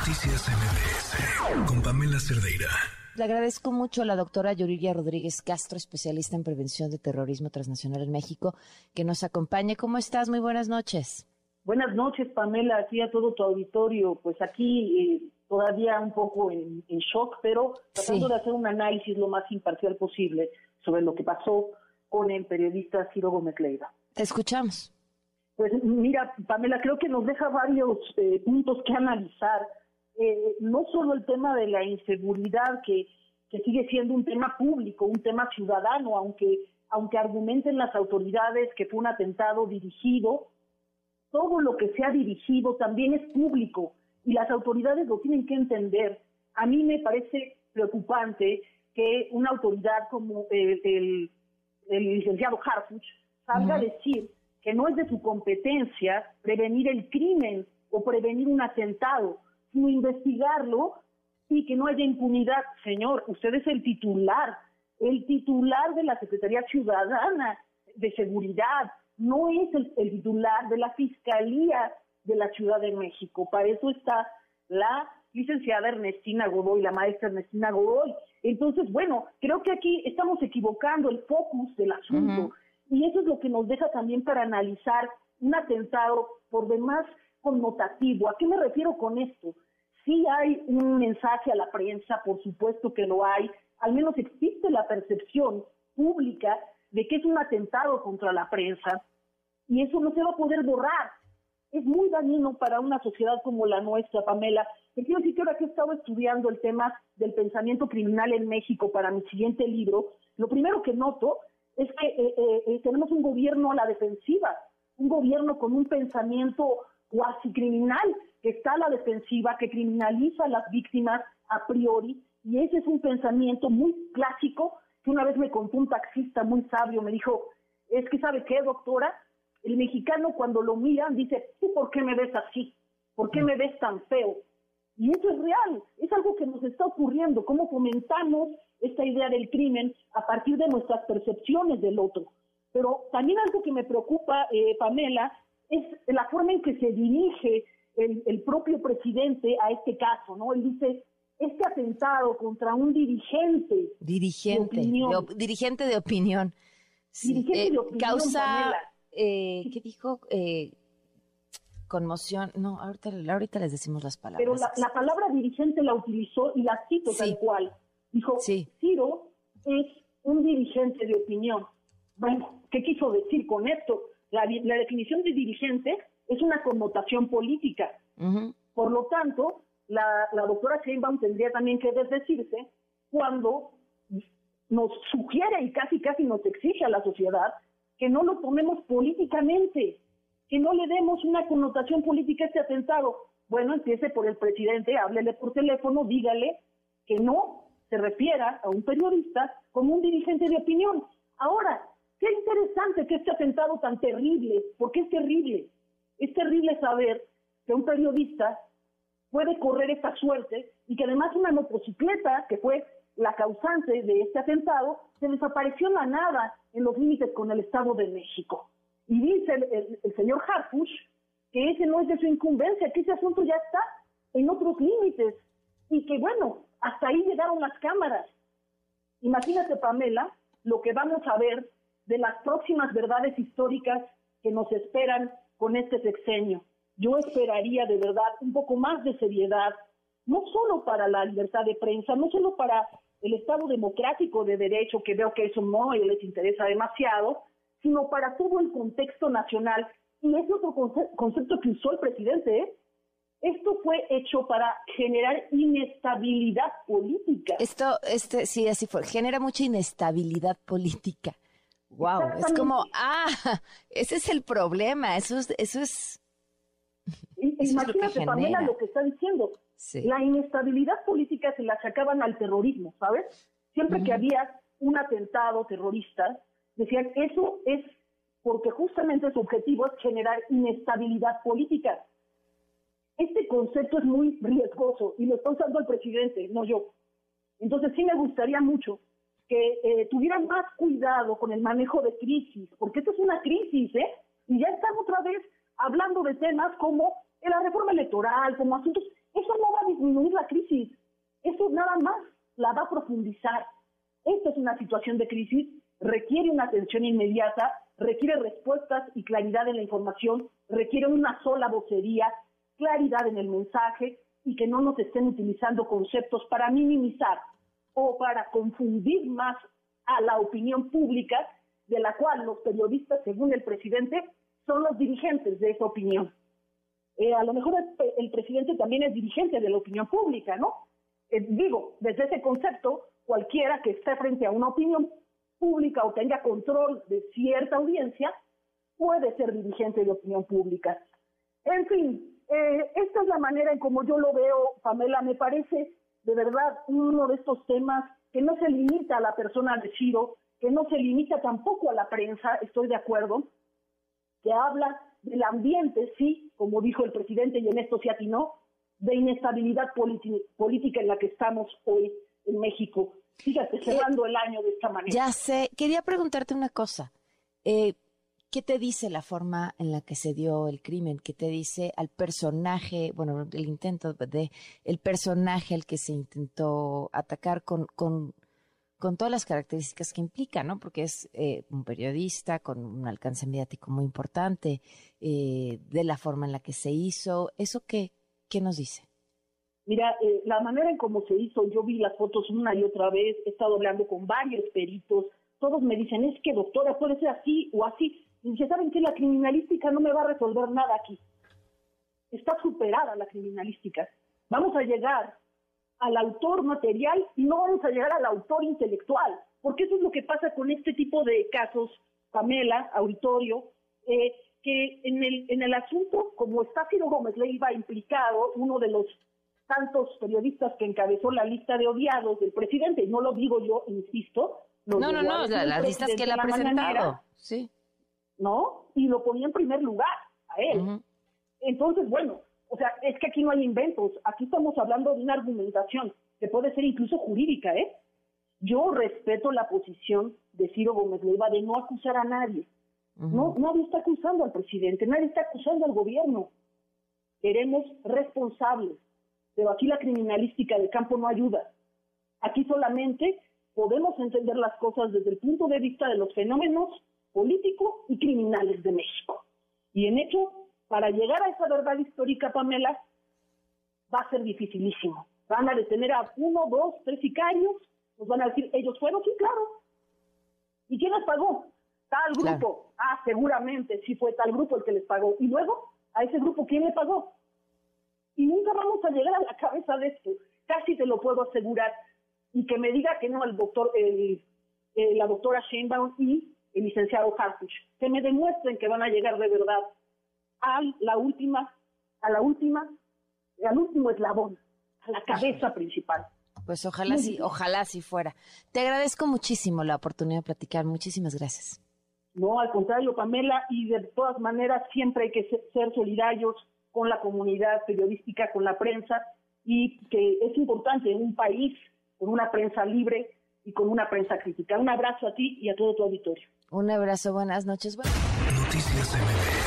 Noticias MBS con Pamela Cerdeira. Le agradezco mucho a la doctora Yuriria Rodríguez Castro, especialista en prevención de terrorismo transnacional en México, que nos acompañe. ¿Cómo estás? Muy buenas noches. Buenas noches, Pamela, aquí a todo tu auditorio. Pues aquí eh, todavía un poco en, shock, pero tratando de hacer un análisis lo más imparcial posible sobre lo que pasó con el periodista Ciro Gómez Leiva. Te escuchamos. Pues mira, Pamela, creo que nos deja varios eh, puntos que analizar. Eh, no solo el tema de la inseguridad, que, que sigue siendo un tema público, un tema ciudadano, aunque, aunque argumenten las autoridades que fue un atentado dirigido, todo lo que se ha dirigido también es público y las autoridades lo tienen que entender. A mí me parece preocupante que una autoridad como el, licenciado Harfuch salga a decir que no es de su competencia prevenir el crimen o prevenir un atentado, sino investigarlo y que no haya impunidad. Señor, usted es el titular, el titular de la Secretaría Ciudadana de Seguridad, no es el, titular de la Fiscalía de la Ciudad de México. Para eso está la licenciada Ernestina Godoy, la maestra Ernestina Godoy. Entonces, bueno, creo que aquí estamos equivocando el focus del asunto. Y eso es lo que nos deja también para analizar un atentado por demás connotativo. ¿A qué me refiero con esto? Sí hay un mensaje a la prensa, por supuesto que lo hay, al menos existe la percepción pública de que es un atentado contra la prensa y eso no se va a poder borrar. Es muy dañino para una sociedad como la nuestra, Pamela. Te quiero decir que ahora que he estado estudiando el tema del pensamiento criminal en México para mi siguiente libro, lo primero que noto es que eh, eh, eh, tenemos un gobierno a la defensiva, un gobierno con un pensamiento cuasi criminal que está a la defensiva, que criminaliza a las víctimas a priori, y ese es un pensamiento muy clásico que una vez me contó un taxista muy sabio, me dijo, es que sabe qué, doctora, el mexicano cuando lo miran dice, ¿tú por qué me ves así? ¿Por qué me ves tan feo? Y eso es real, es algo que nos está ocurriendo, cómo fomentamos esta idea del crimen a partir de nuestras percepciones del otro. Pero también algo que me preocupa, eh, Pamela, es la forma en que se dirige el, propio presidente a este caso, ¿no? Él dice, este atentado contra un dirigente, dirigente de opinión, dirigente de opinión, dirigente eh, de opinión causa, eh, ¿qué dijo? Eh, conmoción, no, ahorita, ahorita les decimos las palabras. Pero la, palabra dirigente la utilizó y la cito tal cual. Dijo, Ciro es un dirigente de opinión. Bueno, ¿qué quiso decir con esto? La, definición de dirigente es una connotación política. Por lo tanto, la, la doctora Sheinbaum tendría también que desdecirse cuando nos sugiere y casi casi nos exige a la sociedad que no lo tomemos políticamente, que no le demos una connotación política a este atentado. Bueno, empiece por el presidente, háblele por teléfono, dígale que no se refiera a un periodista como un dirigente de opinión. Ahora, qué interesante que este atentado tan terrible, porque es terrible, es terrible saber que un periodista puede correr esta suerte y que además una motocicleta, que fue la causante de este atentado, se desapareció en la nada en los límites con el Estado de México. Y dice el, señor Harfush que ese no es de su incumbencia, que ese asunto ya está en otros límites y que bueno, hasta ahí llegaron las cámaras. Imagínate, Pamela, lo que vamos a ver de las próximas verdades históricas que nos esperan con este sexenio. Yo esperaría de verdad un poco más de seriedad, no solo para la libertad de prensa, no solo para el Estado democrático de derecho, que veo que eso no les interesa demasiado, sino para todo el contexto nacional. Y es otro concepto que usó el presidente, ¿eh? Esto fue hecho para generar inestabilidad política. Esto, este, sí, así fue. Genera mucha inestabilidad política. Wow, es como, ah, ese es el problema. Eso es, eso es. Imagínate, Pamela, lo que está diciendo. La inestabilidad política se la achacaban al terrorismo, ¿sabes? Siempre que había un atentado terrorista, decían, eso es porque justamente su objetivo es generar inestabilidad política. Este concepto es muy riesgoso y lo está usando el presidente, no yo. Entonces sí me gustaría mucho que eh, tuvieran más cuidado con el manejo de crisis, porque esto es una crisis, ¿eh? Y ya están otra vez hablando de temas como la reforma electoral, como asuntos eso no va a disminuir la crisis, eso nada más la va a profundizar. Esta es una situación de crisis, requiere una atención inmediata, requiere respuestas y claridad en la información, requiere una sola vocería, claridad en el mensaje y que no nos estén utilizando conceptos para minimizar o para confundir más a la opinión pública, de la cual los periodistas, según el presidente, son los dirigentes de esa opinión. Eh, a lo mejor el, presidente también es dirigente de la opinión pública, ¿no? Eh, digo, desde ese concepto, cualquiera que esté frente a una opinión pública o tenga control de cierta audiencia puede ser dirigente de opinión pública. En fin, eh, esta es la manera en como yo lo veo, Pamela, me parece de verdad uno de estos temas que no se limita a la persona de Ciro, que no se limita tampoco a la prensa, estoy de acuerdo, que habla del ambiente, sí, como dijo el presidente y en esto se atinó, de inestabilidad política en la que estamos hoy en México. Fíjate, cerrando el año de esta manera. Ya sé, quería preguntarte una cosa. Eh, ¿Qué te dice la forma en la que se dio el crimen? ¿Qué te dice al personaje, bueno, el intento de el personaje al que se intentó atacar con, con con todas las características que implica, ¿no? Porque es eh, un periodista con un alcance mediático muy importante, eh, de la forma en la que se hizo. ¿Eso qué, qué nos dice? Mira, eh, la manera en cómo se hizo, yo vi las fotos una y otra vez, he estado hablando con varios peritos, todos me dicen, es que doctora, puede ser así o así. Y dice, ¿saben qué? La criminalística no me va a resolver nada aquí. Está superada la criminalística. Vamos a llegar al autor material y no vamos a llegar al autor intelectual, porque eso es lo que pasa con este tipo de casos, Pamela, auditorio, eh, que en el, en el asunto, como está Ciro Gómez Leiva implicado, uno de los tantos periodistas que encabezó la lista de odiados del presidente, y no lo digo yo, insisto. No, no, no, las listas que él ha presentado, sí. ¿No? Y lo ponía en primer lugar a él. Entonces, bueno, o sea, es que aquí no hay inventos, aquí estamos hablando de una argumentación que puede ser incluso jurídica, ¿eh? Yo respeto la posición de Ciro Gómez Leiva de no acusar a nadie. No, nadie está acusando al presidente, nadie está acusando al gobierno. Queremos responsables, pero aquí la criminalística del campo no ayuda. Aquí solamente podemos entender las cosas desde el punto de vista de los fenómenos políticos y criminales de México. Y en hecho, para llegar a esa verdad histórica, Pamela, va a ser dificilísimo. Van a detener a uno, dos, tres sicarios, nos van a decir, ellos fueron, sí, claro. ¿Y quién les pagó? Tal grupo. Ah, seguramente sí fue tal grupo el que les pagó. Y luego, a ese grupo, ¿quién le pagó? Y nunca vamos a llegar a la cabeza de esto. Casi te lo puedo asegurar. Y que me diga que no el doctor, la doctora Sheinbaum y el licenciado Harfuch. Que me demuestren que van a llegar de verdad a la última, a la última, al último eslabón, a la cabeza principal. Pues ojalá sí, ojalá sí fuera. Te agradezco muchísimo la oportunidad de platicar. Muchísimas gracias. No, al contrario, Pamela, y de todas maneras siempre hay que ser solidarios con la comunidad periodística, con la prensa, y que es importante en un país con una prensa libre y con una prensa crítica. Un abrazo a ti y a todo tu auditorio. Un abrazo, buenas noches. Noticias MBS